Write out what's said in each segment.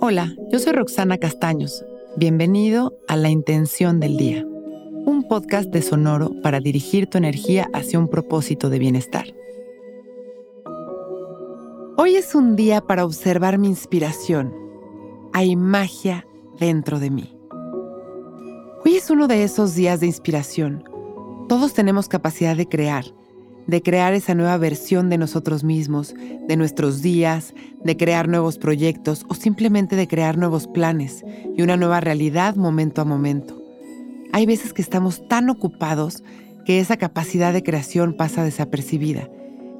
Hola, yo soy Roxana Castaños. Bienvenido a La Intención del Día, un podcast de Sonoro para dirigir tu energía hacia un propósito de bienestar. Hoy es un día para observar mi inspiración. Hay magia dentro de mí. Hoy es uno de esos días de inspiración. Todos tenemos capacidad de crear de crear esa nueva versión de nosotros mismos, de nuestros días, de crear nuevos proyectos o simplemente de crear nuevos planes y una nueva realidad momento a momento. Hay veces que estamos tan ocupados que esa capacidad de creación pasa desapercibida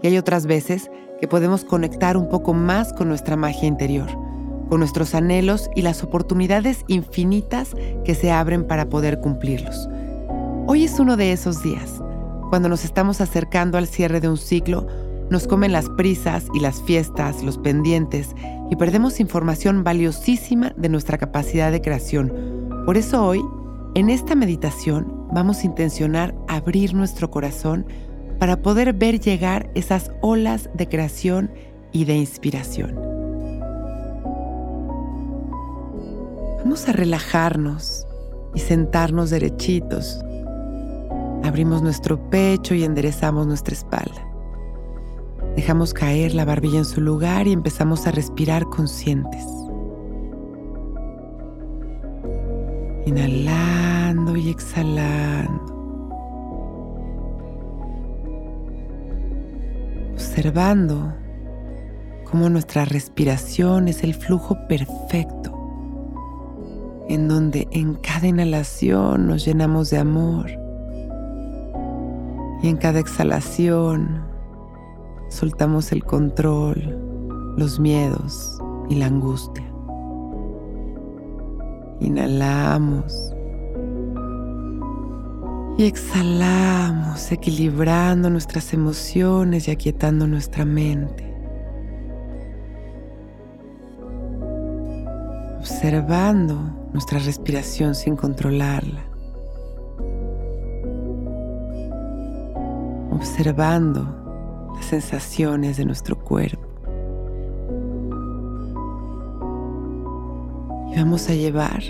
y hay otras veces que podemos conectar un poco más con nuestra magia interior, con nuestros anhelos y las oportunidades infinitas que se abren para poder cumplirlos. Hoy es uno de esos días cuando nos estamos acercando al cierre de un ciclo, nos comen las prisas y las fiestas, los pendientes, y perdemos información valiosísima de nuestra capacidad de creación. Por eso hoy, en esta meditación, vamos a intencionar abrir nuestro corazón para poder ver llegar esas olas de creación y de inspiración. Vamos a relajarnos y sentarnos derechitos Abrimos nuestro pecho y enderezamos nuestra espalda. Dejamos caer la barbilla en su lugar y empezamos a respirar conscientes. Inhalando y exhalando. Observando cómo nuestra respiración es el flujo perfecto, en donde en cada inhalación nos llenamos de amor y en cada exhalación soltamos el control, los miedos y la angustia. Inhalamos y exhalamos, equilibrando nuestras emociones y aquietando nuestra mente. Observando nuestra respiración sin controlarla. Observando las sensaciones de nuestro cuerpo. Y vamos a llevar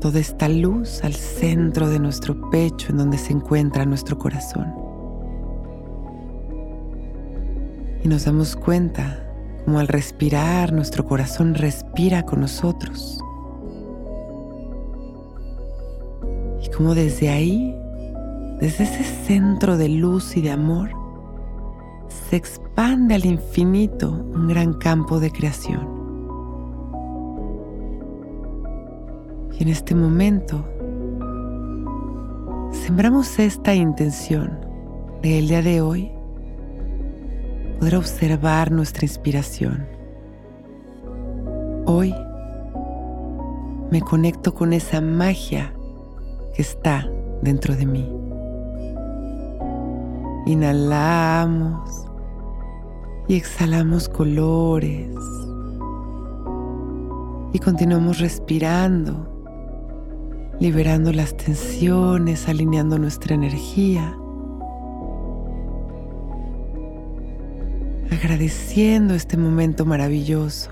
toda esta luz al centro de nuestro pecho en donde se encuentra nuestro corazón. Y nos damos cuenta como al respirar nuestro corazón respira con nosotros. Y como desde ahí desde ese centro de luz y de amor, se expande al infinito un gran campo de creación. Y en este momento, sembramos esta intención de el día de hoy poder observar nuestra inspiración. Hoy me conecto con esa magia que está dentro de mí. Inhalamos y exhalamos colores. Y continuamos respirando, liberando las tensiones, alineando nuestra energía. Agradeciendo este momento maravilloso.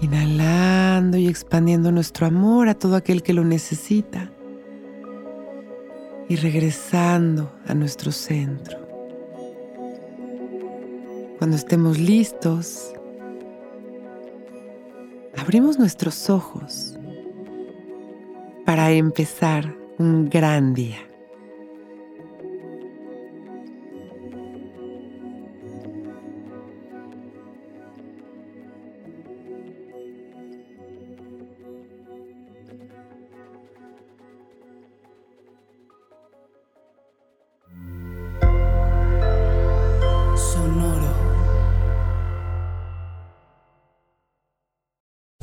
Inhalando y expandiendo nuestro amor a todo aquel que lo necesita y regresando a nuestro centro. Cuando estemos listos, abrimos nuestros ojos para empezar un gran día.